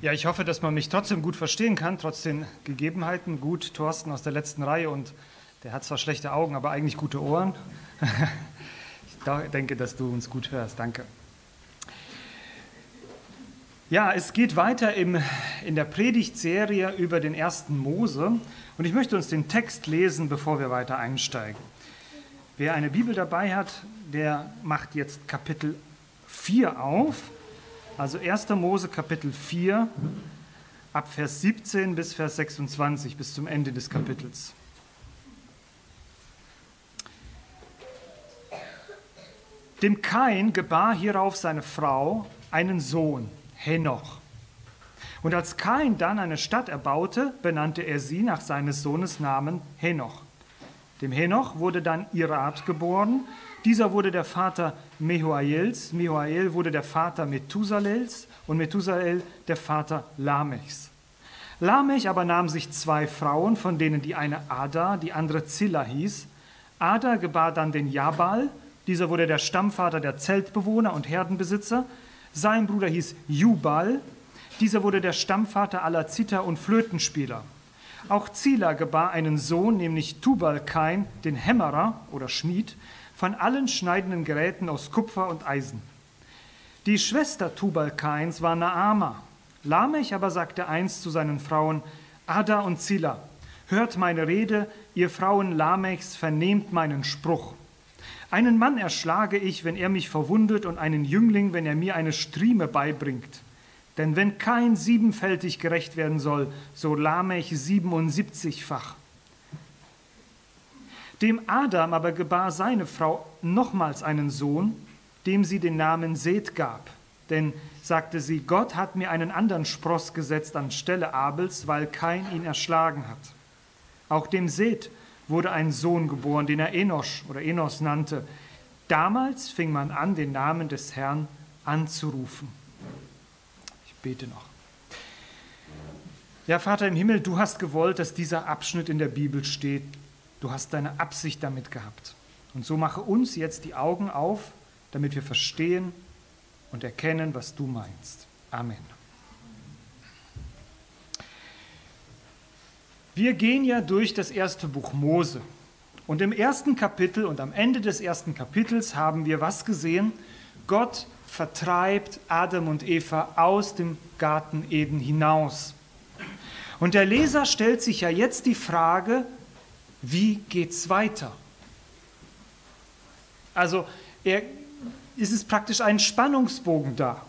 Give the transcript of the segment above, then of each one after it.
Ja, ich hoffe, dass man mich trotzdem gut verstehen kann, trotz den Gegebenheiten. Gut, Thorsten aus der letzten Reihe und der hat zwar schlechte Augen, aber eigentlich gute Ohren. Ich denke, dass du uns gut hörst. Danke. Ja, es geht weiter im, in der Predigtserie über den ersten Mose und ich möchte uns den Text lesen, bevor wir weiter einsteigen. Wer eine Bibel dabei hat, der macht jetzt Kapitel 4 auf also 1. Mose Kapitel 4 ab Vers 17 bis Vers 26 bis zum Ende des Kapitels. Dem Kain gebar hierauf seine Frau einen Sohn, Henoch. Und als Kain dann eine Stadt erbaute, benannte er sie nach seines Sohnes Namen Henoch. Dem Henoch wurde dann Irad geboren, dieser wurde der Vater Mehuaels, Mehuael wurde der Vater Methusalels und Methusalel der Vater Lamechs. Lamech aber nahm sich zwei Frauen, von denen die eine Ada, die andere Zilla hieß. Ada gebar dann den Jabal, dieser wurde der Stammvater der Zeltbewohner und Herdenbesitzer. Sein Bruder hieß Jubal, dieser wurde der Stammvater aller Zither- und Flötenspieler. Auch Zila gebar einen Sohn, nämlich Tubalkain, den Hämmerer oder Schmied, von allen schneidenden Geräten aus Kupfer und Eisen. Die Schwester Tubalkains war Naama. Lamech aber sagte einst zu seinen Frauen, Ada und Zilla, hört meine Rede, ihr Frauen Lamechs, vernehmt meinen Spruch. Einen Mann erschlage ich, wenn er mich verwundet, und einen Jüngling, wenn er mir eine Strieme beibringt. Denn wenn kein siebenfältig gerecht werden soll, so Lamech siebenundsiebzigfach. Dem Adam aber gebar seine Frau nochmals einen Sohn, dem sie den Namen Seth gab. Denn, sagte sie, Gott hat mir einen anderen Spross gesetzt anstelle Abels, weil kein ihn erschlagen hat. Auch dem Seth wurde ein Sohn geboren, den er Enosch oder Enos nannte. Damals fing man an, den Namen des Herrn anzurufen. Ich bete noch. Ja, Vater im Himmel, du hast gewollt, dass dieser Abschnitt in der Bibel steht. Du hast deine Absicht damit gehabt. Und so mache uns jetzt die Augen auf, damit wir verstehen und erkennen, was du meinst. Amen. Wir gehen ja durch das erste Buch Mose. Und im ersten Kapitel und am Ende des ersten Kapitels haben wir was gesehen? Gott vertreibt Adam und Eva aus dem Garten Eden hinaus. Und der Leser stellt sich ja jetzt die Frage, wie geht es weiter? Also er, ist es praktisch ein Spannungsbogen da.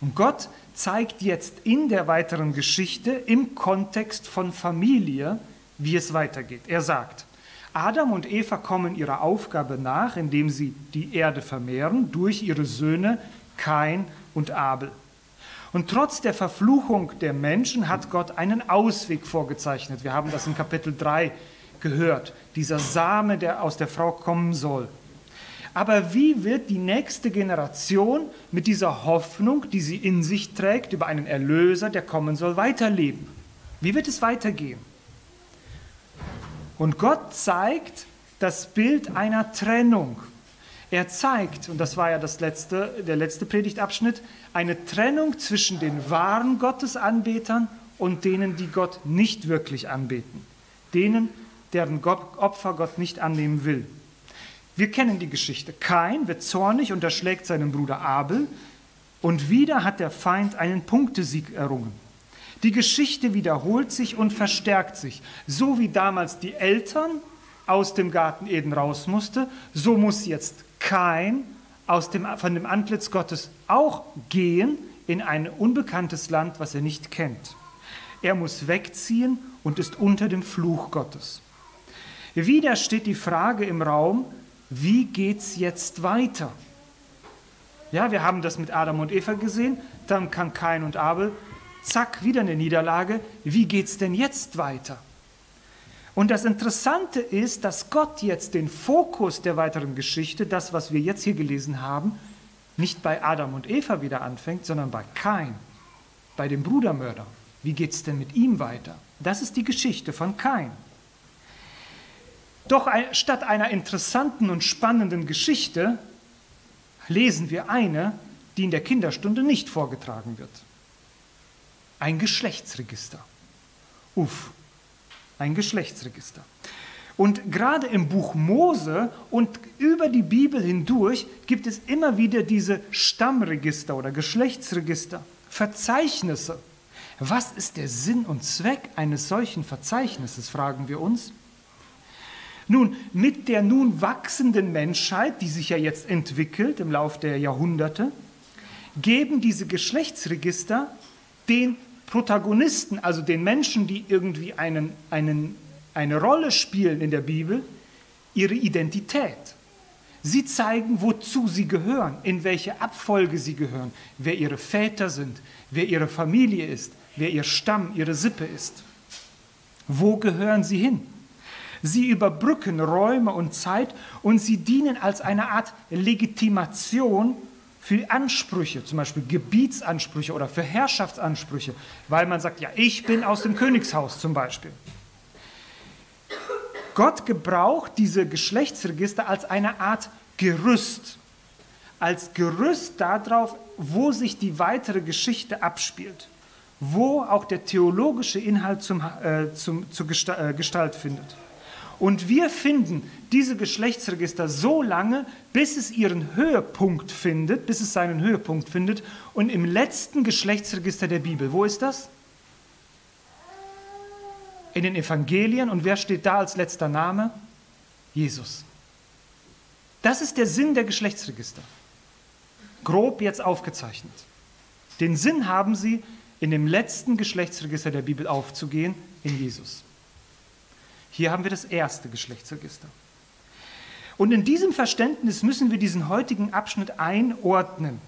Und Gott zeigt jetzt in der weiteren Geschichte im Kontext von Familie, wie es weitergeht. Er sagt, Adam und Eva kommen ihrer Aufgabe nach, indem sie die Erde vermehren durch ihre Söhne Kain und Abel. Und trotz der Verfluchung der Menschen hat Gott einen Ausweg vorgezeichnet. Wir haben das in Kapitel 3 gehört, dieser Same, der aus der Frau kommen soll. Aber wie wird die nächste Generation mit dieser Hoffnung, die sie in sich trägt, über einen Erlöser, der kommen soll, weiterleben? Wie wird es weitergehen? Und Gott zeigt das Bild einer Trennung. Er zeigt, und das war ja das letzte, der letzte Predigtabschnitt, eine Trennung zwischen den wahren Gottesanbetern und denen, die Gott nicht wirklich anbeten. Denen, deren Opfer Gott nicht annehmen will. Wir kennen die Geschichte. Kain wird zornig und erschlägt seinen Bruder Abel und wieder hat der Feind einen Punktesieg errungen. Die Geschichte wiederholt sich und verstärkt sich. So wie damals die Eltern aus dem Garten Eden raus musste, so muss jetzt Kain aus dem, von dem Antlitz Gottes auch gehen in ein unbekanntes Land, was er nicht kennt. Er muss wegziehen und ist unter dem Fluch Gottes. Wieder steht die Frage im Raum, wie geht es jetzt weiter? Ja, wir haben das mit Adam und Eva gesehen, dann kam Kain und Abel, zack, wieder eine Niederlage. Wie geht es denn jetzt weiter? Und das Interessante ist, dass Gott jetzt den Fokus der weiteren Geschichte, das, was wir jetzt hier gelesen haben, nicht bei Adam und Eva wieder anfängt, sondern bei Kain, bei dem Brudermörder. Wie geht es denn mit ihm weiter? Das ist die Geschichte von Kain. Doch statt einer interessanten und spannenden Geschichte lesen wir eine, die in der Kinderstunde nicht vorgetragen wird. Ein Geschlechtsregister. Uff, ein Geschlechtsregister. Und gerade im Buch Mose und über die Bibel hindurch gibt es immer wieder diese Stammregister oder Geschlechtsregister, Verzeichnisse. Was ist der Sinn und Zweck eines solchen Verzeichnisses, fragen wir uns. Nun, mit der nun wachsenden Menschheit, die sich ja jetzt entwickelt im Laufe der Jahrhunderte, geben diese Geschlechtsregister den Protagonisten, also den Menschen, die irgendwie einen, einen, eine Rolle spielen in der Bibel, ihre Identität. Sie zeigen, wozu sie gehören, in welche Abfolge sie gehören, wer ihre Väter sind, wer ihre Familie ist, wer ihr Stamm, ihre Sippe ist. Wo gehören sie hin? Sie überbrücken Räume und Zeit und sie dienen als eine Art Legitimation für Ansprüche, zum Beispiel Gebietsansprüche oder für Herrschaftsansprüche, weil man sagt, ja, ich bin aus dem Königshaus zum Beispiel. Gott gebraucht diese Geschlechtsregister als eine Art Gerüst, als Gerüst darauf, wo sich die weitere Geschichte abspielt, wo auch der theologische Inhalt zum, äh, zum, zur äh, Gestalt findet. Und wir finden diese Geschlechtsregister so lange, bis es ihren Höhepunkt findet, bis es seinen Höhepunkt findet. Und im letzten Geschlechtsregister der Bibel, wo ist das? In den Evangelien. Und wer steht da als letzter Name? Jesus. Das ist der Sinn der Geschlechtsregister. Grob jetzt aufgezeichnet. Den Sinn haben sie, in dem letzten Geschlechtsregister der Bibel aufzugehen, in Jesus. Hier haben wir das erste Geschlechtsregister. Und in diesem Verständnis müssen wir diesen heutigen Abschnitt einordnen.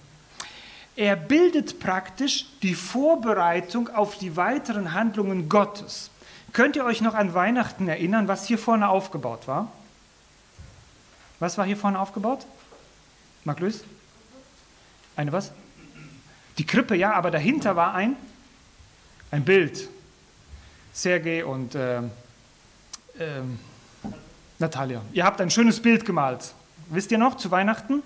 Er bildet praktisch die Vorbereitung auf die weiteren Handlungen Gottes. Könnt ihr euch noch an Weihnachten erinnern, was hier vorne aufgebaut war? Was war hier vorne aufgebaut? Marc Lös? Eine was? Die Krippe, ja, aber dahinter war ein, ein Bild. Sergei und äh, ähm, Natalia, ihr habt ein schönes Bild gemalt. Wisst ihr noch, zu Weihnachten?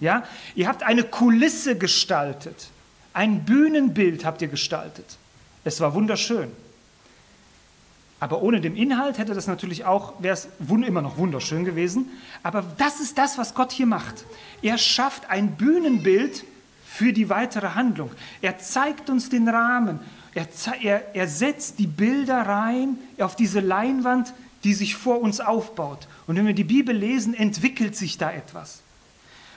Ja? Ihr habt eine Kulisse gestaltet. Ein Bühnenbild habt ihr gestaltet. Es war wunderschön. Aber ohne den Inhalt hätte das natürlich auch, wäre es immer noch wunderschön gewesen. Aber das ist das, was Gott hier macht. Er schafft ein Bühnenbild für die weitere Handlung. Er zeigt uns den Rahmen er, er, er setzt die Bilder rein auf diese Leinwand, die sich vor uns aufbaut. Und wenn wir die Bibel lesen, entwickelt sich da etwas.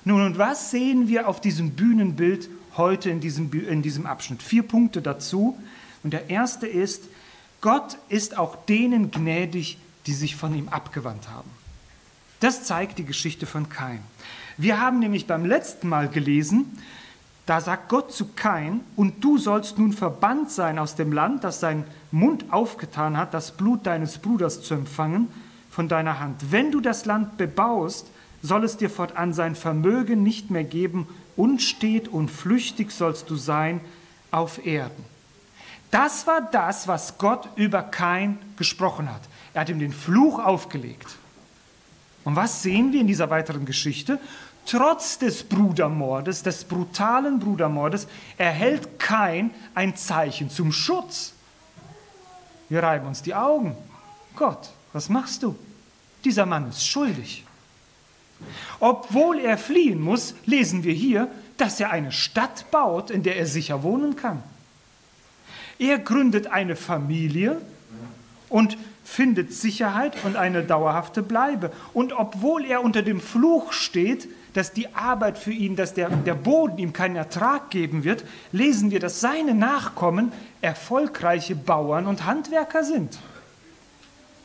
Nun, und was sehen wir auf diesem Bühnenbild heute in diesem, in diesem Abschnitt? Vier Punkte dazu. Und der erste ist, Gott ist auch denen gnädig, die sich von ihm abgewandt haben. Das zeigt die Geschichte von Kain. Wir haben nämlich beim letzten Mal gelesen, da sagt Gott zu Kain, und du sollst nun verbannt sein aus dem Land, das sein Mund aufgetan hat, das Blut deines Bruders zu empfangen von deiner Hand. Wenn du das Land bebaust, soll es dir fortan sein Vermögen nicht mehr geben, unstet und flüchtig sollst du sein auf Erden. Das war das, was Gott über Kain gesprochen hat. Er hat ihm den Fluch aufgelegt. Und was sehen wir in dieser weiteren Geschichte? Trotz des Brudermordes, des brutalen Brudermordes, erhält kein ein Zeichen zum Schutz. Wir reiben uns die Augen. Gott, was machst du? Dieser Mann ist schuldig. Obwohl er fliehen muss, lesen wir hier, dass er eine Stadt baut, in der er sicher wohnen kann. Er gründet eine Familie und findet Sicherheit und eine dauerhafte Bleibe. Und obwohl er unter dem Fluch steht, dass die Arbeit für ihn, dass der, der Boden ihm keinen Ertrag geben wird, lesen wir, dass seine Nachkommen erfolgreiche Bauern und Handwerker sind.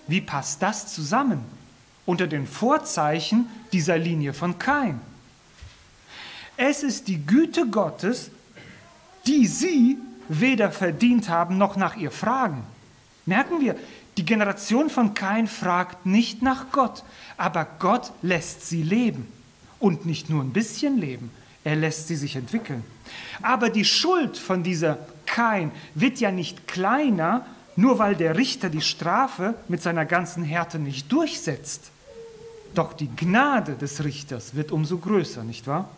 Wie passt das zusammen unter den Vorzeichen dieser Linie von Kain? Es ist die Güte Gottes, die sie weder verdient haben noch nach ihr fragen. Merken wir, die Generation von Kain fragt nicht nach Gott, aber Gott lässt sie leben und nicht nur ein bisschen leben, er lässt sie sich entwickeln. Aber die Schuld von dieser Kain wird ja nicht kleiner, nur weil der Richter die Strafe mit seiner ganzen Härte nicht durchsetzt. Doch die Gnade des Richters wird umso größer, nicht wahr?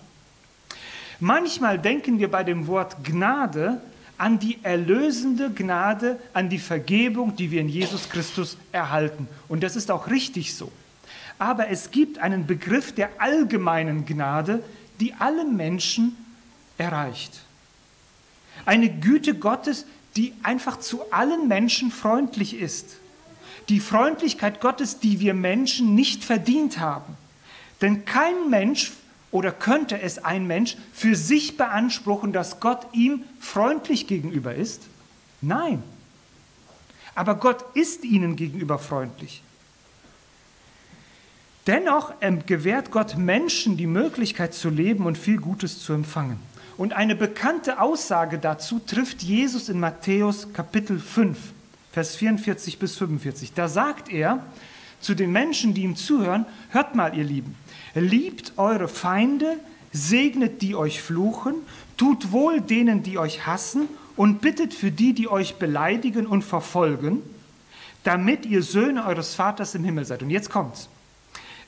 Manchmal denken wir bei dem Wort Gnade an die erlösende Gnade, an die Vergebung, die wir in Jesus Christus erhalten. Und das ist auch richtig so. Aber es gibt einen Begriff der allgemeinen Gnade, die alle Menschen erreicht. Eine Güte Gottes, die einfach zu allen Menschen freundlich ist. Die Freundlichkeit Gottes, die wir Menschen nicht verdient haben. Denn kein Mensch oder könnte es ein Mensch für sich beanspruchen, dass Gott ihm freundlich gegenüber ist? Nein. Aber Gott ist ihnen gegenüber freundlich. Dennoch gewährt Gott Menschen die Möglichkeit zu leben und viel Gutes zu empfangen. Und eine bekannte Aussage dazu trifft Jesus in Matthäus Kapitel 5, Vers 44 bis 45. Da sagt er zu den Menschen, die ihm zuhören, hört mal ihr Lieben, liebt eure Feinde, segnet die euch fluchen, tut wohl denen, die euch hassen und bittet für die, die euch beleidigen und verfolgen, damit ihr Söhne eures Vaters im Himmel seid. Und jetzt kommt's.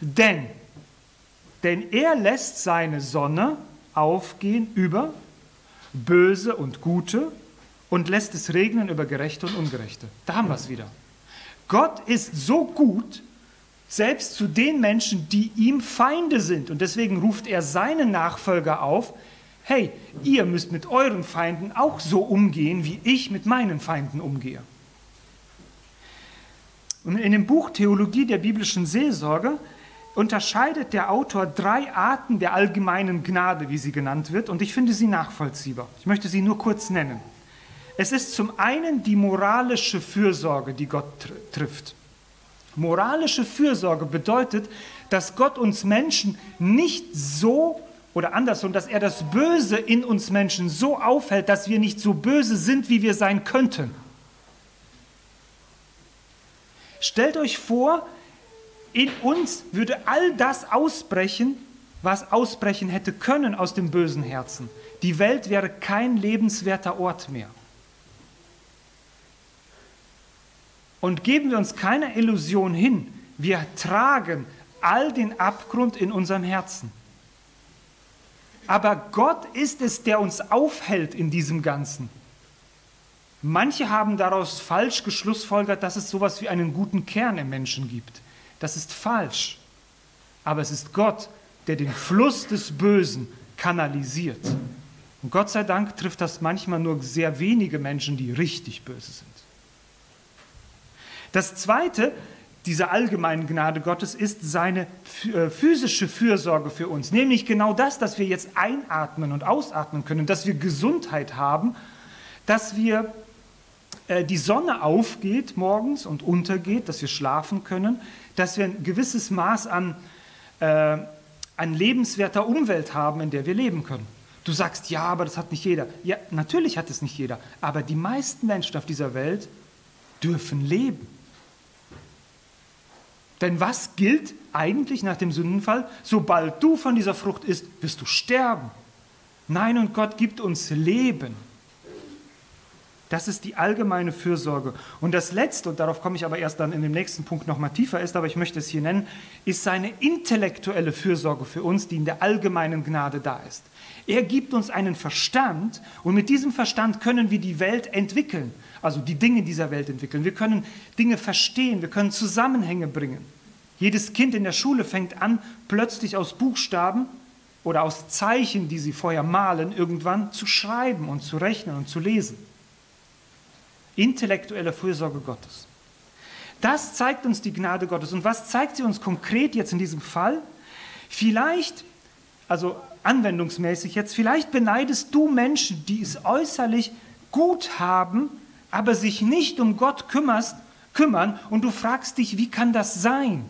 Denn, denn er lässt seine Sonne aufgehen über Böse und Gute und lässt es regnen über Gerechte und Ungerechte. Da haben wir es wieder. Gott ist so gut, selbst zu den Menschen, die ihm Feinde sind. Und deswegen ruft er seine Nachfolger auf, hey, ihr müsst mit euren Feinden auch so umgehen, wie ich mit meinen Feinden umgehe. Und in dem Buch Theologie der biblischen Seelsorge unterscheidet der Autor drei Arten der allgemeinen Gnade, wie sie genannt wird, und ich finde sie nachvollziehbar. Ich möchte sie nur kurz nennen. Es ist zum einen die moralische Fürsorge, die Gott trifft. Moralische Fürsorge bedeutet, dass Gott uns Menschen nicht so oder andersrum, dass er das Böse in uns Menschen so aufhält, dass wir nicht so böse sind, wie wir sein könnten. Stellt euch vor, in uns würde all das ausbrechen, was ausbrechen hätte können aus dem bösen Herzen. Die Welt wäre kein lebenswerter Ort mehr. Und geben wir uns keiner Illusion hin, wir tragen all den Abgrund in unserem Herzen. Aber Gott ist es, der uns aufhält in diesem Ganzen. Manche haben daraus falsch geschlussfolgert, dass es sowas wie einen guten Kern im Menschen gibt. Das ist falsch. Aber es ist Gott, der den Fluss des Bösen kanalisiert. Und Gott sei Dank trifft das manchmal nur sehr wenige Menschen, die richtig böse sind. Das Zweite dieser allgemeinen Gnade Gottes ist seine äh, physische Fürsorge für uns, nämlich genau das, dass wir jetzt einatmen und ausatmen können, dass wir Gesundheit haben, dass wir die Sonne aufgeht morgens und untergeht, dass wir schlafen können, dass wir ein gewisses Maß an, äh, an lebenswerter Umwelt haben, in der wir leben können. Du sagst, ja, aber das hat nicht jeder. Ja, natürlich hat es nicht jeder, aber die meisten Menschen auf dieser Welt dürfen leben. Denn was gilt eigentlich nach dem Sündenfall? Sobald du von dieser Frucht isst, wirst du sterben. Nein, und Gott gibt uns Leben. Das ist die allgemeine Fürsorge. Und das Letzte, und darauf komme ich aber erst dann in dem nächsten Punkt nochmal tiefer ist, aber ich möchte es hier nennen, ist seine intellektuelle Fürsorge für uns, die in der allgemeinen Gnade da ist. Er gibt uns einen Verstand und mit diesem Verstand können wir die Welt entwickeln, also die Dinge dieser Welt entwickeln. Wir können Dinge verstehen, wir können Zusammenhänge bringen. Jedes Kind in der Schule fängt an, plötzlich aus Buchstaben oder aus Zeichen, die sie vorher malen, irgendwann zu schreiben und zu rechnen und zu lesen intellektuelle Fürsorge Gottes. Das zeigt uns die Gnade Gottes. Und was zeigt sie uns konkret jetzt in diesem Fall? Vielleicht, also anwendungsmäßig jetzt, vielleicht beneidest du Menschen, die es äußerlich gut haben, aber sich nicht um Gott kümmerst, kümmern und du fragst dich, wie kann das sein?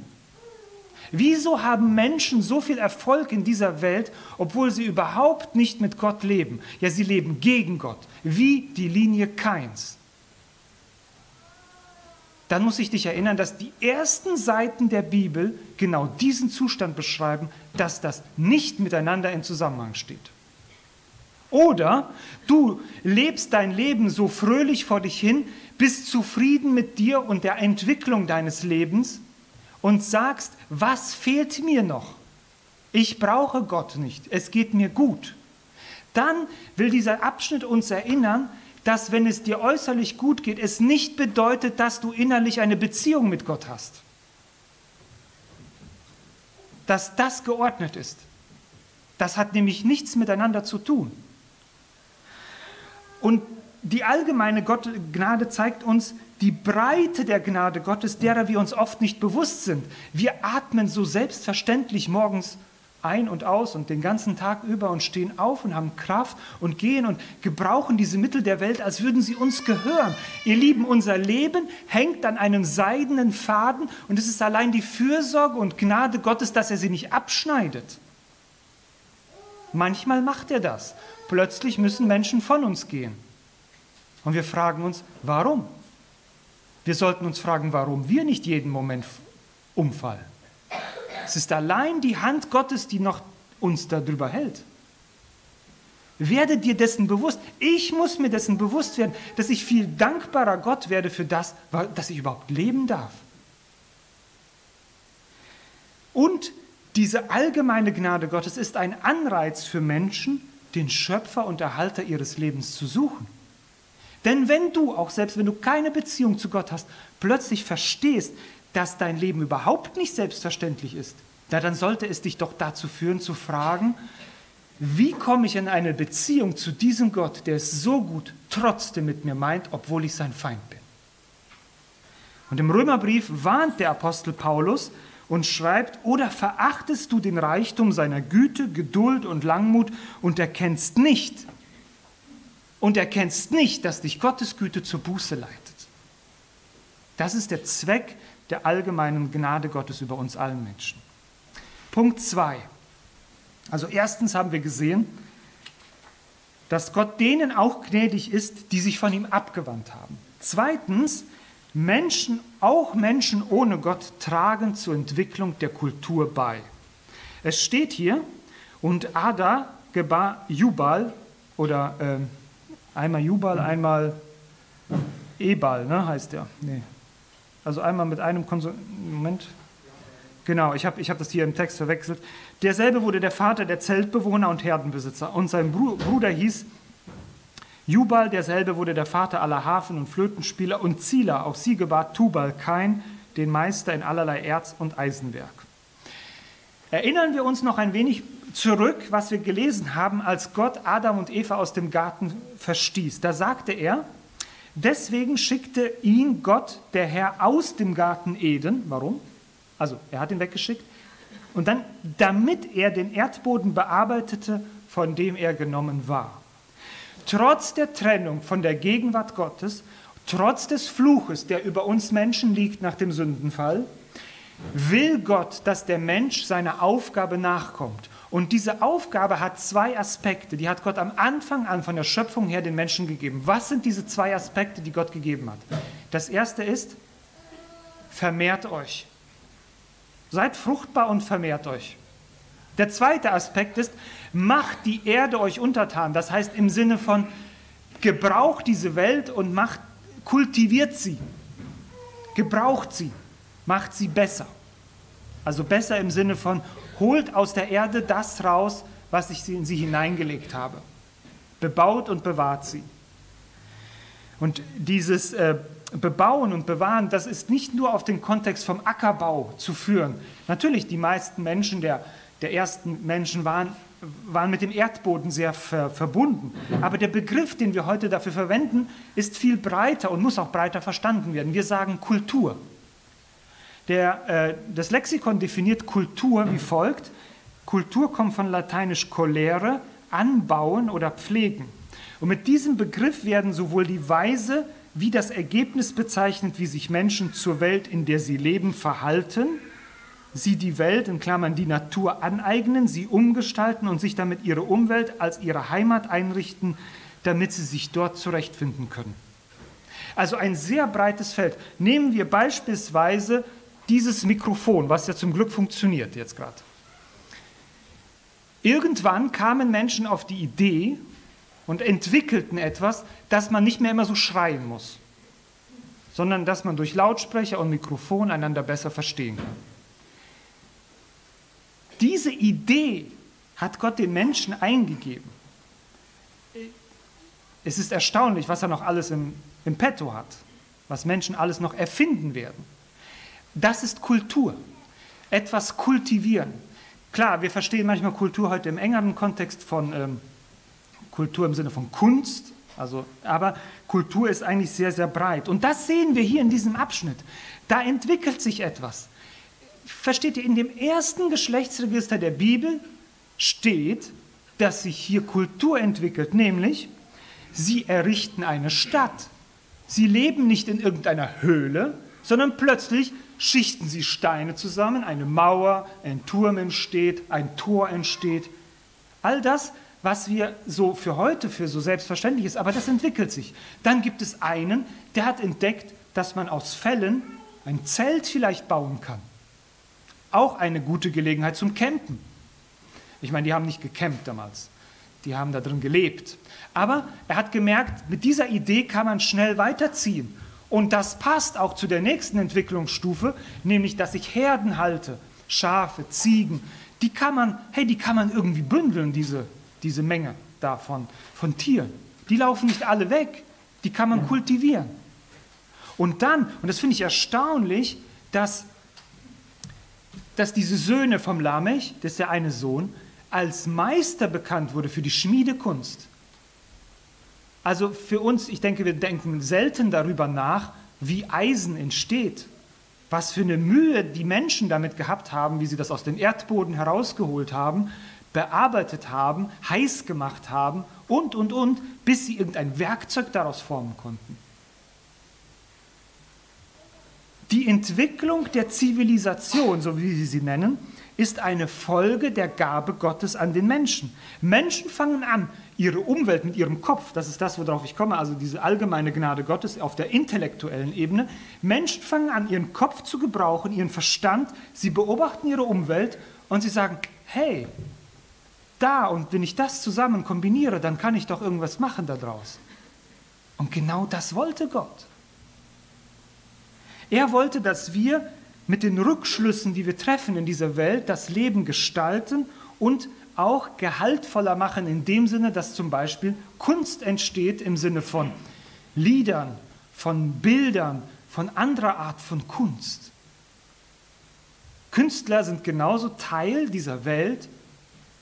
Wieso haben Menschen so viel Erfolg in dieser Welt, obwohl sie überhaupt nicht mit Gott leben? Ja, sie leben gegen Gott, wie die Linie Keins dann muss ich dich erinnern, dass die ersten Seiten der Bibel genau diesen Zustand beschreiben, dass das nicht miteinander in Zusammenhang steht. Oder du lebst dein Leben so fröhlich vor dich hin, bist zufrieden mit dir und der Entwicklung deines Lebens und sagst, was fehlt mir noch? Ich brauche Gott nicht, es geht mir gut. Dann will dieser Abschnitt uns erinnern, dass wenn es dir äußerlich gut geht, es nicht bedeutet, dass du innerlich eine Beziehung mit Gott hast. Dass das geordnet ist. Das hat nämlich nichts miteinander zu tun. Und die allgemeine Gott Gnade zeigt uns die Breite der Gnade Gottes, derer wir uns oft nicht bewusst sind. Wir atmen so selbstverständlich morgens ein und aus und den ganzen Tag über und stehen auf und haben Kraft und gehen und gebrauchen diese Mittel der Welt, als würden sie uns gehören. Ihr Lieben, unser Leben hängt an einem seidenen Faden und es ist allein die Fürsorge und Gnade Gottes, dass er sie nicht abschneidet. Manchmal macht er das. Plötzlich müssen Menschen von uns gehen. Und wir fragen uns, warum? Wir sollten uns fragen, warum wir nicht jeden Moment umfallen. Es ist allein die Hand Gottes, die noch uns darüber hält. Werde dir dessen bewusst. Ich muss mir dessen bewusst werden, dass ich viel dankbarer Gott werde für das, dass ich überhaupt leben darf. Und diese allgemeine Gnade Gottes ist ein Anreiz für Menschen, den Schöpfer und Erhalter ihres Lebens zu suchen. Denn wenn du, auch selbst wenn du keine Beziehung zu Gott hast, plötzlich verstehst, dass dein Leben überhaupt nicht selbstverständlich ist, na, dann sollte es dich doch dazu führen zu fragen, wie komme ich in eine Beziehung zu diesem Gott, der es so gut trotzdem mit mir meint, obwohl ich sein Feind bin. Und im Römerbrief warnt der Apostel Paulus und schreibt, oder verachtest du den Reichtum seiner Güte, Geduld und Langmut und erkennst nicht, und erkennst nicht, dass dich Gottes Güte zur Buße leitet. Das ist der Zweck der allgemeinen Gnade Gottes über uns allen Menschen. Punkt 2. Also erstens haben wir gesehen, dass Gott denen auch gnädig ist, die sich von ihm abgewandt haben. Zweitens, Menschen, auch Menschen ohne Gott, tragen zur Entwicklung der Kultur bei. Es steht hier, und Ada gebar Jubal oder äh, Einmal Jubal, einmal Ebal, ne, heißt der. Nee. Also einmal mit einem Konsonant. Moment. Genau, ich habe ich hab das hier im Text verwechselt. Derselbe wurde der Vater der Zeltbewohner und Herdenbesitzer. Und sein Bruder hieß Jubal, derselbe wurde der Vater aller Hafen- und Flötenspieler. Und Zila, auch sie gebar Tubal Kain, den Meister in allerlei Erz- und Eisenwerk. Erinnern wir uns noch ein wenig zurück, was wir gelesen haben, als Gott Adam und Eva aus dem Garten verstieß. Da sagte er, deswegen schickte ihn Gott, der Herr, aus dem Garten Eden. Warum? Also, er hat ihn weggeschickt. Und dann, damit er den Erdboden bearbeitete, von dem er genommen war. Trotz der Trennung von der Gegenwart Gottes, trotz des Fluches, der über uns Menschen liegt nach dem Sündenfall, will Gott, dass der Mensch seiner Aufgabe nachkommt. Und diese Aufgabe hat zwei Aspekte, die hat Gott am Anfang an von der Schöpfung her den Menschen gegeben. Was sind diese zwei Aspekte, die Gott gegeben hat? Das erste ist, vermehrt euch. Seid fruchtbar und vermehrt euch. Der zweite Aspekt ist, macht die Erde euch untertan. Das heißt im Sinne von, gebraucht diese Welt und macht, kultiviert sie. Gebraucht sie. Macht sie besser. Also besser im Sinne von, holt aus der Erde das raus, was ich in sie hineingelegt habe. Bebaut und bewahrt sie. Und dieses äh, Bebauen und Bewahren, das ist nicht nur auf den Kontext vom Ackerbau zu führen. Natürlich, die meisten Menschen der, der ersten Menschen waren, waren mit dem Erdboden sehr ver, verbunden. Aber der Begriff, den wir heute dafür verwenden, ist viel breiter und muss auch breiter verstanden werden. Wir sagen Kultur. Der, äh, das Lexikon definiert Kultur wie folgt. Kultur kommt von lateinisch colere, anbauen oder pflegen. Und mit diesem Begriff werden sowohl die Weise wie das Ergebnis bezeichnet, wie sich Menschen zur Welt, in der sie leben, verhalten, sie die Welt, in Klammern die Natur, aneignen, sie umgestalten und sich damit ihre Umwelt als ihre Heimat einrichten, damit sie sich dort zurechtfinden können. Also ein sehr breites Feld. Nehmen wir beispielsweise dieses Mikrofon, was ja zum Glück funktioniert jetzt gerade. Irgendwann kamen Menschen auf die Idee und entwickelten etwas, dass man nicht mehr immer so schreien muss, sondern dass man durch Lautsprecher und Mikrofon einander besser verstehen kann. Diese Idee hat Gott den Menschen eingegeben. es ist erstaunlich, was er noch alles im, im Petto hat, was Menschen alles noch erfinden werden. Das ist Kultur. Etwas kultivieren. Klar, wir verstehen manchmal Kultur heute im engeren Kontext von ähm, Kultur im Sinne von Kunst, also, aber Kultur ist eigentlich sehr, sehr breit. Und das sehen wir hier in diesem Abschnitt. Da entwickelt sich etwas. Versteht ihr, in dem ersten Geschlechtsregister der Bibel steht, dass sich hier Kultur entwickelt, nämlich sie errichten eine Stadt. Sie leben nicht in irgendeiner Höhle, sondern plötzlich schichten sie Steine zusammen, eine Mauer, ein Turm entsteht, ein Tor entsteht. All das, was wir so für heute für so selbstverständlich ist, aber das entwickelt sich. Dann gibt es einen, der hat entdeckt, dass man aus Fällen ein Zelt vielleicht bauen kann. Auch eine gute Gelegenheit zum Campen. Ich meine, die haben nicht gecampt damals, die haben da drin gelebt. Aber er hat gemerkt, mit dieser Idee kann man schnell weiterziehen. Und das passt auch zu der nächsten Entwicklungsstufe, nämlich dass ich Herden halte, Schafe, Ziegen. Die kann man, hey, die kann man irgendwie bündeln, diese, diese Menge davon, von Tieren. Die laufen nicht alle weg, die kann man kultivieren. Und dann, und das finde ich erstaunlich, dass, dass diese Söhne vom Lamech, das ist der eine Sohn, als Meister bekannt wurde für die Schmiedekunst. Also für uns, ich denke, wir denken selten darüber nach, wie Eisen entsteht. Was für eine Mühe die Menschen damit gehabt haben, wie sie das aus dem Erdboden herausgeholt haben, bearbeitet haben, heiß gemacht haben und, und, und, bis sie irgendein Werkzeug daraus formen konnten. Die Entwicklung der Zivilisation, so wie sie sie nennen, ist eine Folge der Gabe Gottes an den Menschen. Menschen fangen an, ihre Umwelt mit ihrem Kopf, das ist das, worauf ich komme, also diese allgemeine Gnade Gottes auf der intellektuellen Ebene, Menschen fangen an, ihren Kopf zu gebrauchen, ihren Verstand, sie beobachten ihre Umwelt und sie sagen, hey, da und wenn ich das zusammen kombiniere, dann kann ich doch irgendwas machen daraus. Und genau das wollte Gott. Er wollte, dass wir mit den Rückschlüssen, die wir treffen in dieser Welt, das Leben gestalten und auch gehaltvoller machen in dem Sinne, dass zum Beispiel Kunst entsteht im Sinne von Liedern, von Bildern, von anderer Art von Kunst. Künstler sind genauso Teil dieser Welt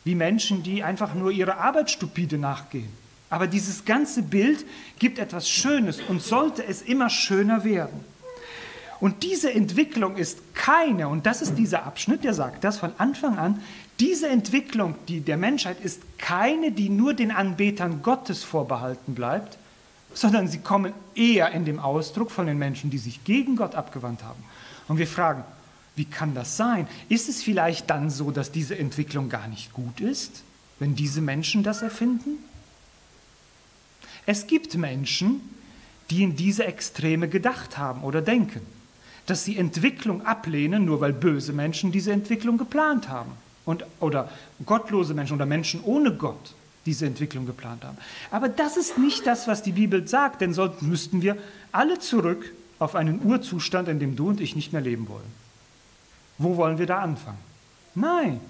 wie Menschen, die einfach nur ihrer Arbeit stupide nachgehen. Aber dieses ganze Bild gibt etwas Schönes und sollte es immer schöner werden. Und diese Entwicklung ist keine, und das ist dieser Abschnitt, der sagt das von Anfang an, diese Entwicklung die der Menschheit ist keine, die nur den Anbetern Gottes vorbehalten bleibt, sondern sie kommen eher in dem Ausdruck von den Menschen, die sich gegen Gott abgewandt haben. Und wir fragen, wie kann das sein? Ist es vielleicht dann so, dass diese Entwicklung gar nicht gut ist, wenn diese Menschen das erfinden? Es gibt Menschen, die in diese Extreme gedacht haben oder denken dass sie Entwicklung ablehnen, nur weil böse Menschen diese Entwicklung geplant haben. Und, oder gottlose Menschen oder Menschen ohne Gott diese Entwicklung geplant haben. Aber das ist nicht das, was die Bibel sagt, denn sonst müssten wir alle zurück auf einen Urzustand, in dem du und ich nicht mehr leben wollen. Wo wollen wir da anfangen? Nein.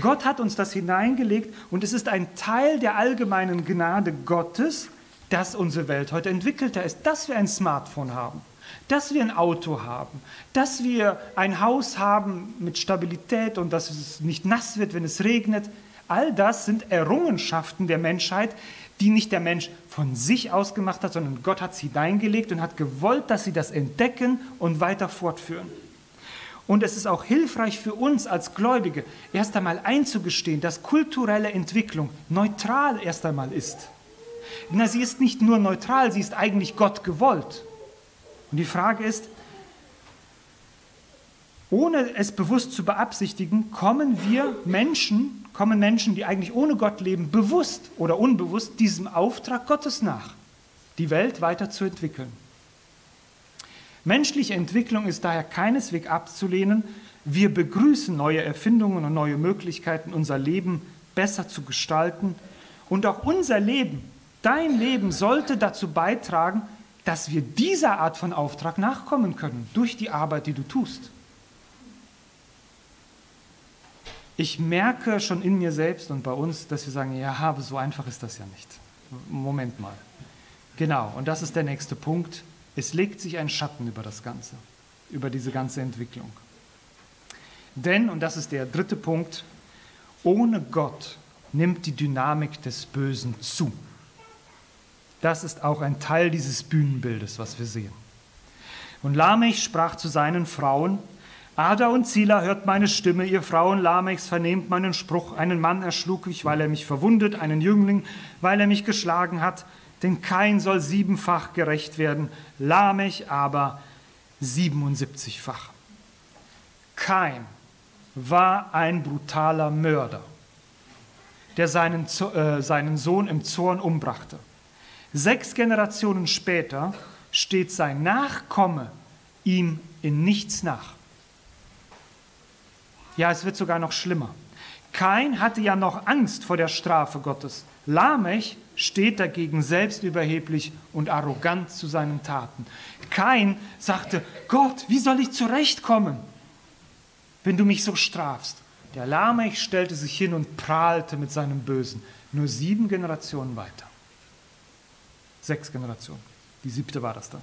Gott hat uns das hineingelegt und es ist ein Teil der allgemeinen Gnade Gottes, dass unsere Welt heute entwickelter ist, dass wir ein Smartphone haben, dass wir ein Auto haben, dass wir ein Haus haben mit Stabilität und dass es nicht nass wird, wenn es regnet. All das sind Errungenschaften der Menschheit, die nicht der Mensch von sich aus gemacht hat, sondern Gott hat sie hineingelegt und hat gewollt, dass sie das entdecken und weiter fortführen. Und es ist auch hilfreich für uns als Gläubige, erst einmal einzugestehen, dass kulturelle Entwicklung neutral erst einmal ist. Na, sie ist nicht nur neutral, sie ist eigentlich Gott gewollt. Und die Frage ist, ohne es bewusst zu beabsichtigen, kommen wir Menschen, kommen Menschen, die eigentlich ohne Gott leben, bewusst oder unbewusst diesem Auftrag Gottes nach, die Welt weiterzuentwickeln. Menschliche Entwicklung ist daher keineswegs abzulehnen. Wir begrüßen neue Erfindungen und neue Möglichkeiten, unser Leben besser zu gestalten. Und auch unser Leben, dein Leben sollte dazu beitragen, dass wir dieser Art von Auftrag nachkommen können, durch die Arbeit, die du tust. Ich merke schon in mir selbst und bei uns, dass wir sagen, ja, aber so einfach ist das ja nicht. Moment mal. Genau, und das ist der nächste Punkt. Es legt sich ein Schatten über das Ganze, über diese ganze Entwicklung. Denn, und das ist der dritte Punkt, ohne Gott nimmt die Dynamik des Bösen zu. Das ist auch ein Teil dieses Bühnenbildes, was wir sehen. Und Lamech sprach zu seinen Frauen, Ada und Zila hört meine Stimme, ihr Frauen Lamechs vernehmt meinen Spruch, einen Mann erschlug ich, weil er mich verwundet, einen Jüngling, weil er mich geschlagen hat, denn kein soll siebenfach gerecht werden, Lamech aber 77-fach. Kein war ein brutaler Mörder, der seinen, äh, seinen Sohn im Zorn umbrachte. Sechs Generationen später steht sein Nachkomme ihm in nichts nach. Ja, es wird sogar noch schlimmer. Kain hatte ja noch Angst vor der Strafe Gottes. Lamech steht dagegen selbstüberheblich und arrogant zu seinen Taten. Kain sagte, Gott, wie soll ich zurechtkommen, wenn du mich so strafst? Der Lamech stellte sich hin und prahlte mit seinem Bösen. Nur sieben Generationen weiter. Sechs Generationen. Die siebte war das dann.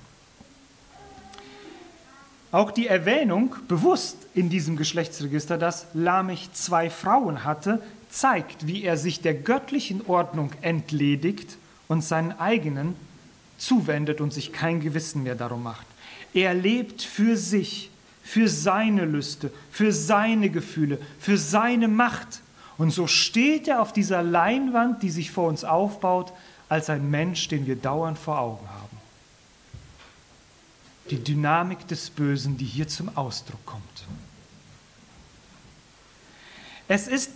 Auch die Erwähnung bewusst in diesem Geschlechtsregister, dass Lamech zwei Frauen hatte, zeigt, wie er sich der göttlichen Ordnung entledigt und seinen eigenen zuwendet und sich kein Gewissen mehr darum macht. Er lebt für sich, für seine Lüste, für seine Gefühle, für seine Macht. Und so steht er auf dieser Leinwand, die sich vor uns aufbaut, als ein Mensch, den wir dauernd vor Augen haben die Dynamik des Bösen, die hier zum Ausdruck kommt. Es ist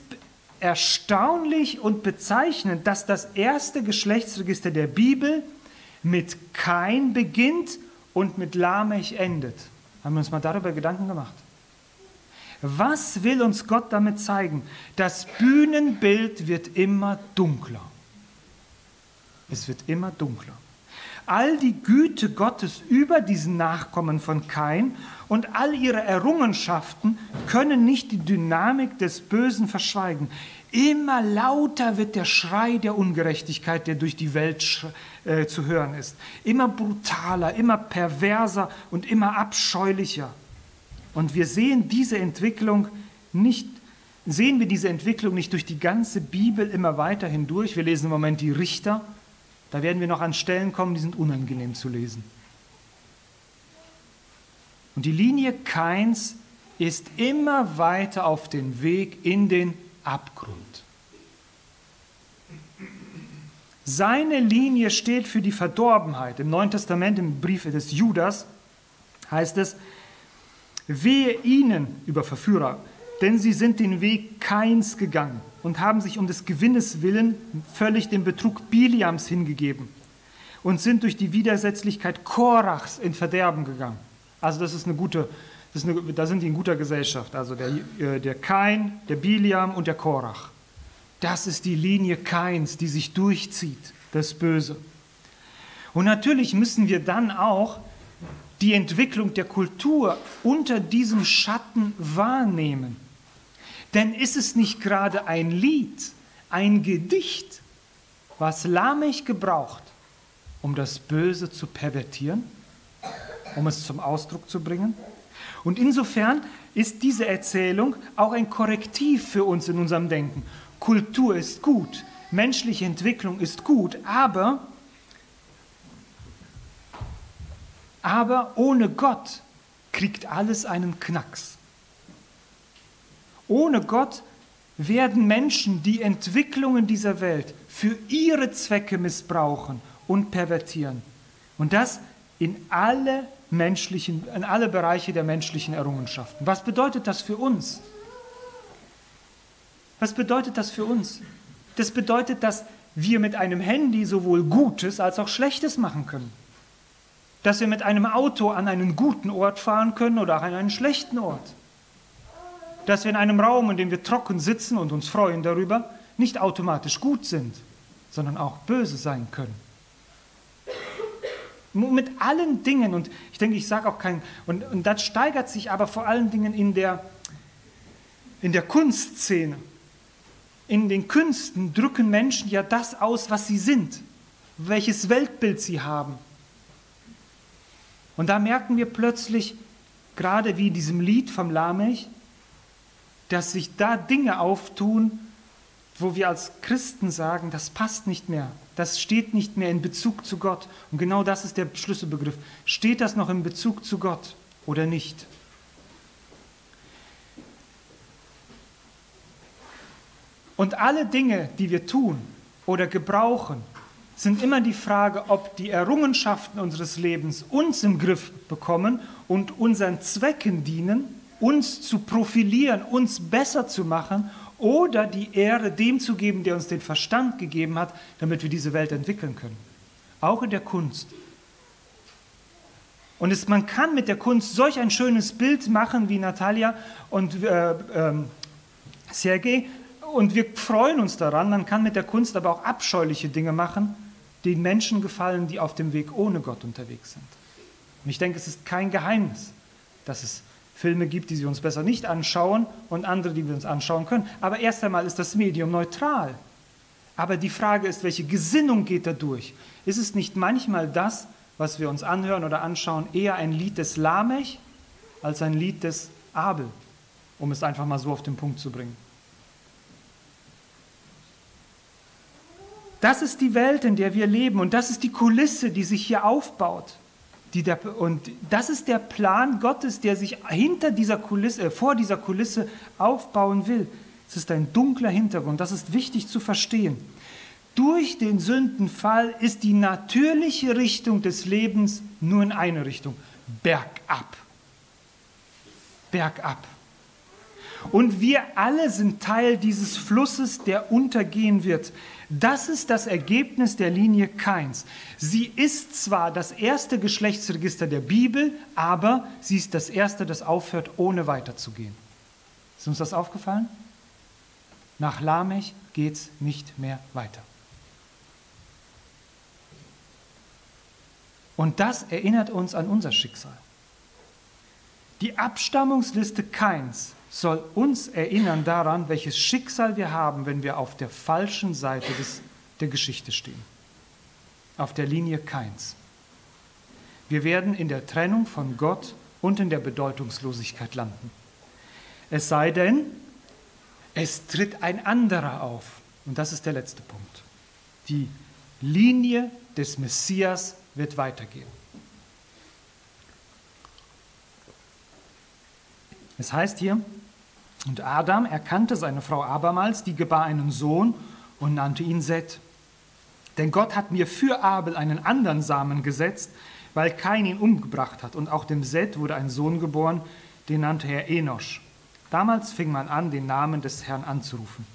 erstaunlich und bezeichnend, dass das erste Geschlechtsregister der Bibel mit Kain beginnt und mit Lamech endet. Haben wir uns mal darüber Gedanken gemacht? Was will uns Gott damit zeigen? Das Bühnenbild wird immer dunkler. Es wird immer dunkler all die Güte Gottes über diesen Nachkommen von Kain und all ihre Errungenschaften können nicht die Dynamik des Bösen verschweigen. Immer lauter wird der Schrei der Ungerechtigkeit, der durch die Welt äh, zu hören ist. Immer brutaler, immer perverser und immer abscheulicher. Und wir sehen diese Entwicklung nicht, sehen wir diese Entwicklung nicht durch die ganze Bibel immer weiter hindurch. Wir lesen im Moment die Richter da werden wir noch an Stellen kommen, die sind unangenehm zu lesen. Und die Linie Keins ist immer weiter auf den Weg in den Abgrund. Seine Linie steht für die Verdorbenheit. Im Neuen Testament, im Brief des Judas, heißt es, wehe ihnen über Verführer, denn sie sind den Weg Keins gegangen und haben sich um des Gewinnes willen völlig dem Betrug Biliams hingegeben und sind durch die Widersetzlichkeit Korachs in Verderben gegangen. Also das ist eine gute, ist eine, da sind die in guter Gesellschaft, also der, äh, der Kain, der Biliam und der Korach. Das ist die Linie Kains, die sich durchzieht, das Böse. Und natürlich müssen wir dann auch die Entwicklung der Kultur unter diesem Schatten wahrnehmen. Denn ist es nicht gerade ein Lied, ein Gedicht, was Lamech gebraucht, um das Böse zu pervertieren, um es zum Ausdruck zu bringen? Und insofern ist diese Erzählung auch ein Korrektiv für uns in unserem Denken. Kultur ist gut, menschliche Entwicklung ist gut, aber, aber ohne Gott kriegt alles einen Knacks. Ohne Gott werden Menschen die Entwicklungen dieser Welt für ihre Zwecke missbrauchen und pervertieren. Und das in alle menschlichen, in alle Bereiche der menschlichen Errungenschaften. Was bedeutet das für uns? Was bedeutet das für uns? Das bedeutet, dass wir mit einem Handy sowohl Gutes als auch Schlechtes machen können. Dass wir mit einem Auto an einen guten Ort fahren können oder an einen schlechten Ort dass wir in einem Raum, in dem wir trocken sitzen und uns freuen darüber, nicht automatisch gut sind, sondern auch böse sein können. Mit allen Dingen, und ich denke, ich sage auch kein, und, und das steigert sich aber vor allen Dingen in der, in der Kunstszene. In den Künsten drücken Menschen ja das aus, was sie sind. welches Weltbild sie haben. Und da merken wir plötzlich, gerade wie in diesem Lied vom Lamech, dass sich da Dinge auftun, wo wir als Christen sagen, das passt nicht mehr, das steht nicht mehr in Bezug zu Gott. Und genau das ist der Schlüsselbegriff. Steht das noch in Bezug zu Gott oder nicht? Und alle Dinge, die wir tun oder gebrauchen, sind immer die Frage, ob die Errungenschaften unseres Lebens uns im Griff bekommen und unseren Zwecken dienen, uns zu profilieren, uns besser zu machen oder die Ehre dem zu geben, der uns den Verstand gegeben hat, damit wir diese Welt entwickeln können. Auch in der Kunst. Und es, man kann mit der Kunst solch ein schönes Bild machen wie Natalia und äh, äh, Sergei. Und wir freuen uns daran. Man kann mit der Kunst aber auch abscheuliche Dinge machen, die Menschen gefallen, die auf dem Weg ohne Gott unterwegs sind. Und ich denke, es ist kein Geheimnis, dass es Filme gibt, die wir uns besser nicht anschauen und andere, die wir uns anschauen können. Aber erst einmal ist das Medium neutral. Aber die Frage ist, welche Gesinnung geht da durch? Ist es nicht manchmal das, was wir uns anhören oder anschauen, eher ein Lied des Lamech als ein Lied des Abel, um es einfach mal so auf den Punkt zu bringen? Das ist die Welt, in der wir leben und das ist die Kulisse, die sich hier aufbaut. Der, und das ist der Plan Gottes, der sich hinter dieser Kulisse, äh, vor dieser Kulisse aufbauen will. Es ist ein dunkler Hintergrund, das ist wichtig zu verstehen. Durch den Sündenfall ist die natürliche Richtung des Lebens nur in eine Richtung, bergab. Bergab. Und wir alle sind Teil dieses Flusses, der untergehen wird. Das ist das Ergebnis der Linie Keins. Sie ist zwar das erste Geschlechtsregister der Bibel, aber sie ist das erste, das aufhört, ohne weiterzugehen. Ist uns das aufgefallen? Nach Lamech geht es nicht mehr weiter. Und das erinnert uns an unser Schicksal. Die Abstammungsliste Keins soll uns erinnern daran, welches Schicksal wir haben, wenn wir auf der falschen Seite des, der Geschichte stehen. Auf der Linie Keins. Wir werden in der Trennung von Gott und in der Bedeutungslosigkeit landen. Es sei denn, es tritt ein anderer auf. Und das ist der letzte Punkt. Die Linie des Messias wird weitergehen. Es heißt hier, und Adam erkannte seine Frau abermals, die gebar einen Sohn und nannte ihn Seth. Denn Gott hat mir für Abel einen anderen Samen gesetzt, weil Kain ihn umgebracht hat. Und auch dem Seth wurde ein Sohn geboren, den nannte er Enosch. Damals fing man an, den Namen des Herrn anzurufen.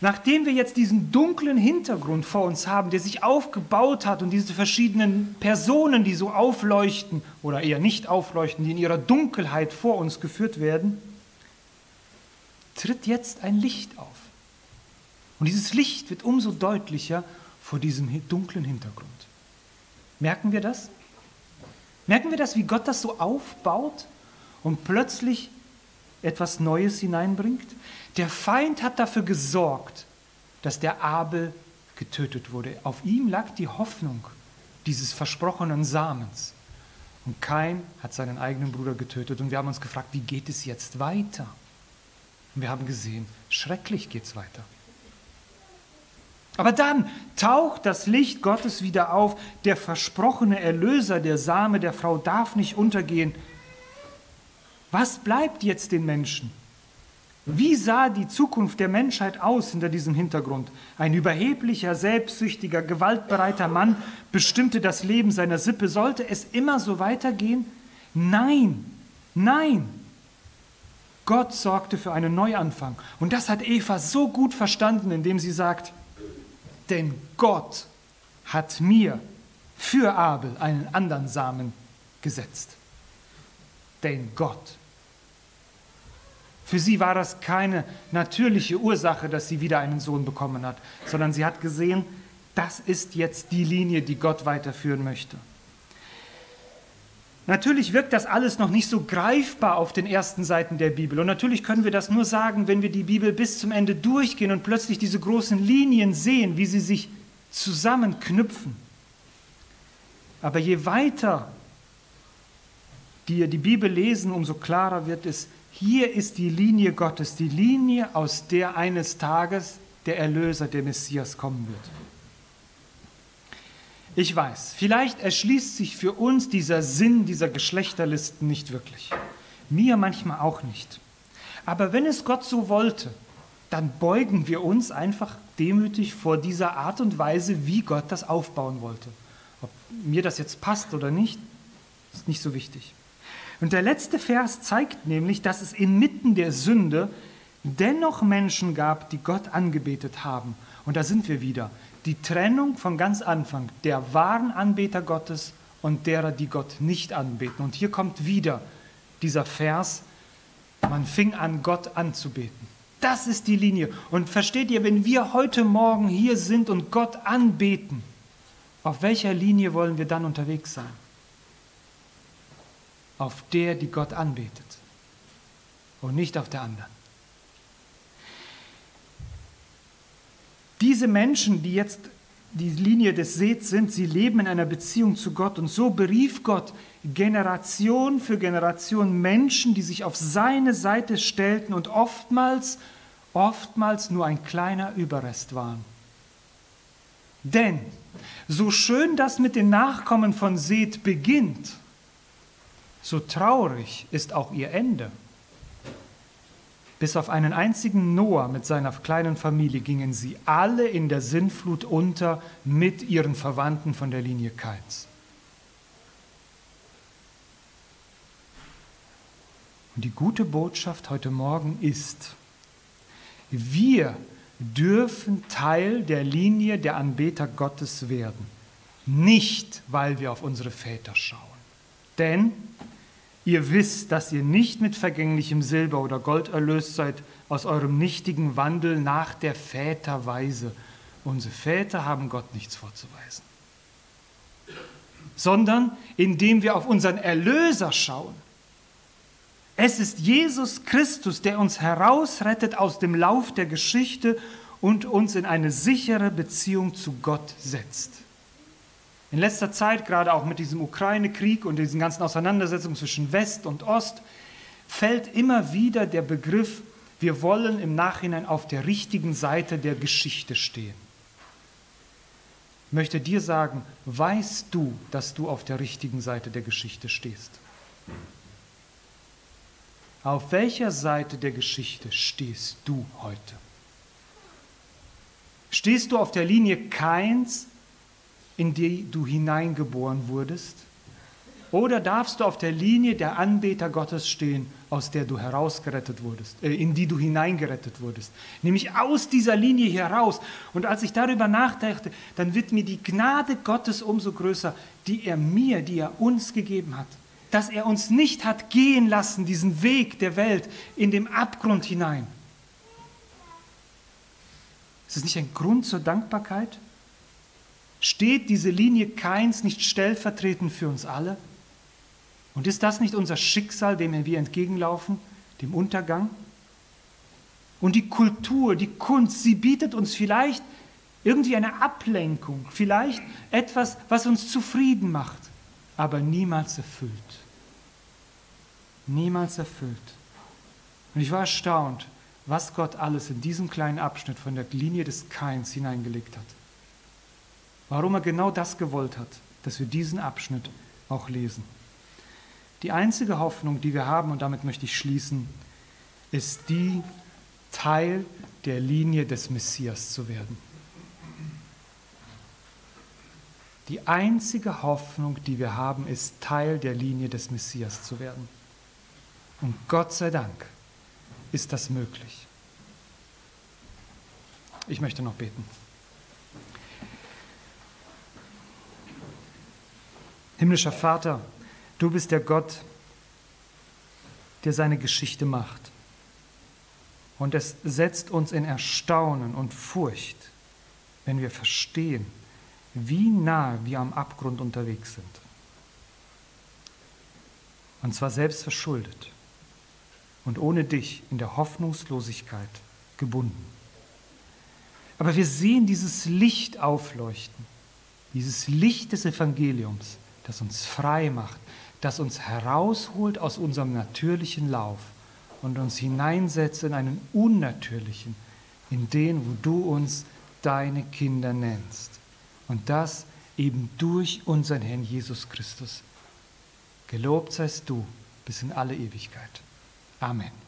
Nachdem wir jetzt diesen dunklen Hintergrund vor uns haben, der sich aufgebaut hat und diese verschiedenen Personen, die so aufleuchten oder eher nicht aufleuchten, die in ihrer Dunkelheit vor uns geführt werden, tritt jetzt ein Licht auf. Und dieses Licht wird umso deutlicher vor diesem dunklen Hintergrund. Merken wir das? Merken wir das, wie Gott das so aufbaut und plötzlich etwas Neues hineinbringt? Der Feind hat dafür gesorgt, dass der Abel getötet wurde. Auf ihm lag die Hoffnung dieses versprochenen Samens. Und Kain hat seinen eigenen Bruder getötet. Und wir haben uns gefragt, wie geht es jetzt weiter? Und wir haben gesehen, schrecklich geht es weiter. Aber dann taucht das Licht Gottes wieder auf. Der versprochene Erlöser, der Same der Frau darf nicht untergehen. Was bleibt jetzt den Menschen? Wie sah die Zukunft der Menschheit aus hinter diesem Hintergrund? Ein überheblicher, selbstsüchtiger, gewaltbereiter Mann bestimmte das Leben seiner Sippe. Sollte es immer so weitergehen? Nein, nein. Gott sorgte für einen Neuanfang. Und das hat Eva so gut verstanden, indem sie sagt, denn Gott hat mir für Abel einen anderen Samen gesetzt. Denn Gott. Für sie war das keine natürliche Ursache, dass sie wieder einen Sohn bekommen hat, sondern sie hat gesehen, das ist jetzt die Linie, die Gott weiterführen möchte. Natürlich wirkt das alles noch nicht so greifbar auf den ersten Seiten der Bibel. Und natürlich können wir das nur sagen, wenn wir die Bibel bis zum Ende durchgehen und plötzlich diese großen Linien sehen, wie sie sich zusammenknüpfen. Aber je weiter die die Bibel lesen, umso klarer wird es, hier ist die Linie Gottes, die Linie, aus der eines Tages der Erlöser, der Messias kommen wird. Ich weiß, vielleicht erschließt sich für uns dieser Sinn dieser Geschlechterlisten nicht wirklich. Mir manchmal auch nicht. Aber wenn es Gott so wollte, dann beugen wir uns einfach demütig vor dieser Art und Weise, wie Gott das aufbauen wollte. Ob mir das jetzt passt oder nicht, ist nicht so wichtig. Und der letzte Vers zeigt nämlich, dass es inmitten der Sünde dennoch Menschen gab, die Gott angebetet haben. Und da sind wir wieder. Die Trennung von ganz Anfang der wahren Anbeter Gottes und derer, die Gott nicht anbeten. Und hier kommt wieder dieser Vers, man fing an, Gott anzubeten. Das ist die Linie. Und versteht ihr, wenn wir heute Morgen hier sind und Gott anbeten, auf welcher Linie wollen wir dann unterwegs sein? auf der, die Gott anbetet und nicht auf der anderen. Diese Menschen, die jetzt die Linie des Sehens sind, sie leben in einer Beziehung zu Gott und so berief Gott Generation für Generation Menschen, die sich auf seine Seite stellten und oftmals, oftmals nur ein kleiner Überrest waren. Denn so schön das mit den Nachkommen von Seth beginnt, so traurig ist auch ihr Ende. Bis auf einen einzigen Noah mit seiner kleinen Familie gingen sie alle in der Sintflut unter mit ihren Verwandten von der Linie Kains. Und die gute Botschaft heute Morgen ist, wir dürfen Teil der Linie der Anbeter Gottes werden, nicht weil wir auf unsere Väter schauen. Denn Ihr wisst, dass ihr nicht mit vergänglichem Silber oder Gold erlöst seid aus eurem nichtigen Wandel nach der Väterweise. Unsere Väter haben Gott nichts vorzuweisen. Sondern indem wir auf unseren Erlöser schauen. Es ist Jesus Christus, der uns herausrettet aus dem Lauf der Geschichte und uns in eine sichere Beziehung zu Gott setzt. In letzter Zeit, gerade auch mit diesem Ukraine-Krieg und diesen ganzen Auseinandersetzungen zwischen West und Ost, fällt immer wieder der Begriff, wir wollen im Nachhinein auf der richtigen Seite der Geschichte stehen. Ich möchte dir sagen, weißt du, dass du auf der richtigen Seite der Geschichte stehst? Auf welcher Seite der Geschichte stehst du heute? Stehst du auf der Linie Keins in die du hineingeboren wurdest? Oder darfst du auf der Linie der Anbeter Gottes stehen, aus der du herausgerettet wurdest, äh, in die du hineingerettet wurdest? Nämlich aus dieser Linie heraus. Und als ich darüber nachdachte, dann wird mir die Gnade Gottes umso größer, die er mir, die er uns gegeben hat. Dass er uns nicht hat gehen lassen, diesen Weg der Welt in dem Abgrund hinein. Ist es nicht ein Grund zur Dankbarkeit? Steht diese Linie Keins nicht stellvertretend für uns alle? Und ist das nicht unser Schicksal, dem wir entgegenlaufen, dem Untergang? Und die Kultur, die Kunst, sie bietet uns vielleicht irgendwie eine Ablenkung, vielleicht etwas, was uns zufrieden macht, aber niemals erfüllt. Niemals erfüllt. Und ich war erstaunt, was Gott alles in diesem kleinen Abschnitt von der Linie des Keins hineingelegt hat warum er genau das gewollt hat, dass wir diesen Abschnitt auch lesen. Die einzige Hoffnung, die wir haben, und damit möchte ich schließen, ist die, Teil der Linie des Messias zu werden. Die einzige Hoffnung, die wir haben, ist Teil der Linie des Messias zu werden. Und Gott sei Dank ist das möglich. Ich möchte noch beten. Himmlischer Vater, du bist der Gott, der seine Geschichte macht. Und es setzt uns in Erstaunen und Furcht, wenn wir verstehen, wie nah wir am Abgrund unterwegs sind. Und zwar selbst verschuldet und ohne dich in der Hoffnungslosigkeit gebunden. Aber wir sehen dieses Licht aufleuchten, dieses Licht des Evangeliums, das uns frei macht, das uns herausholt aus unserem natürlichen Lauf und uns hineinsetzt in einen unnatürlichen, in den, wo du uns deine Kinder nennst. Und das eben durch unseren Herrn Jesus Christus. Gelobt seist du bis in alle Ewigkeit. Amen.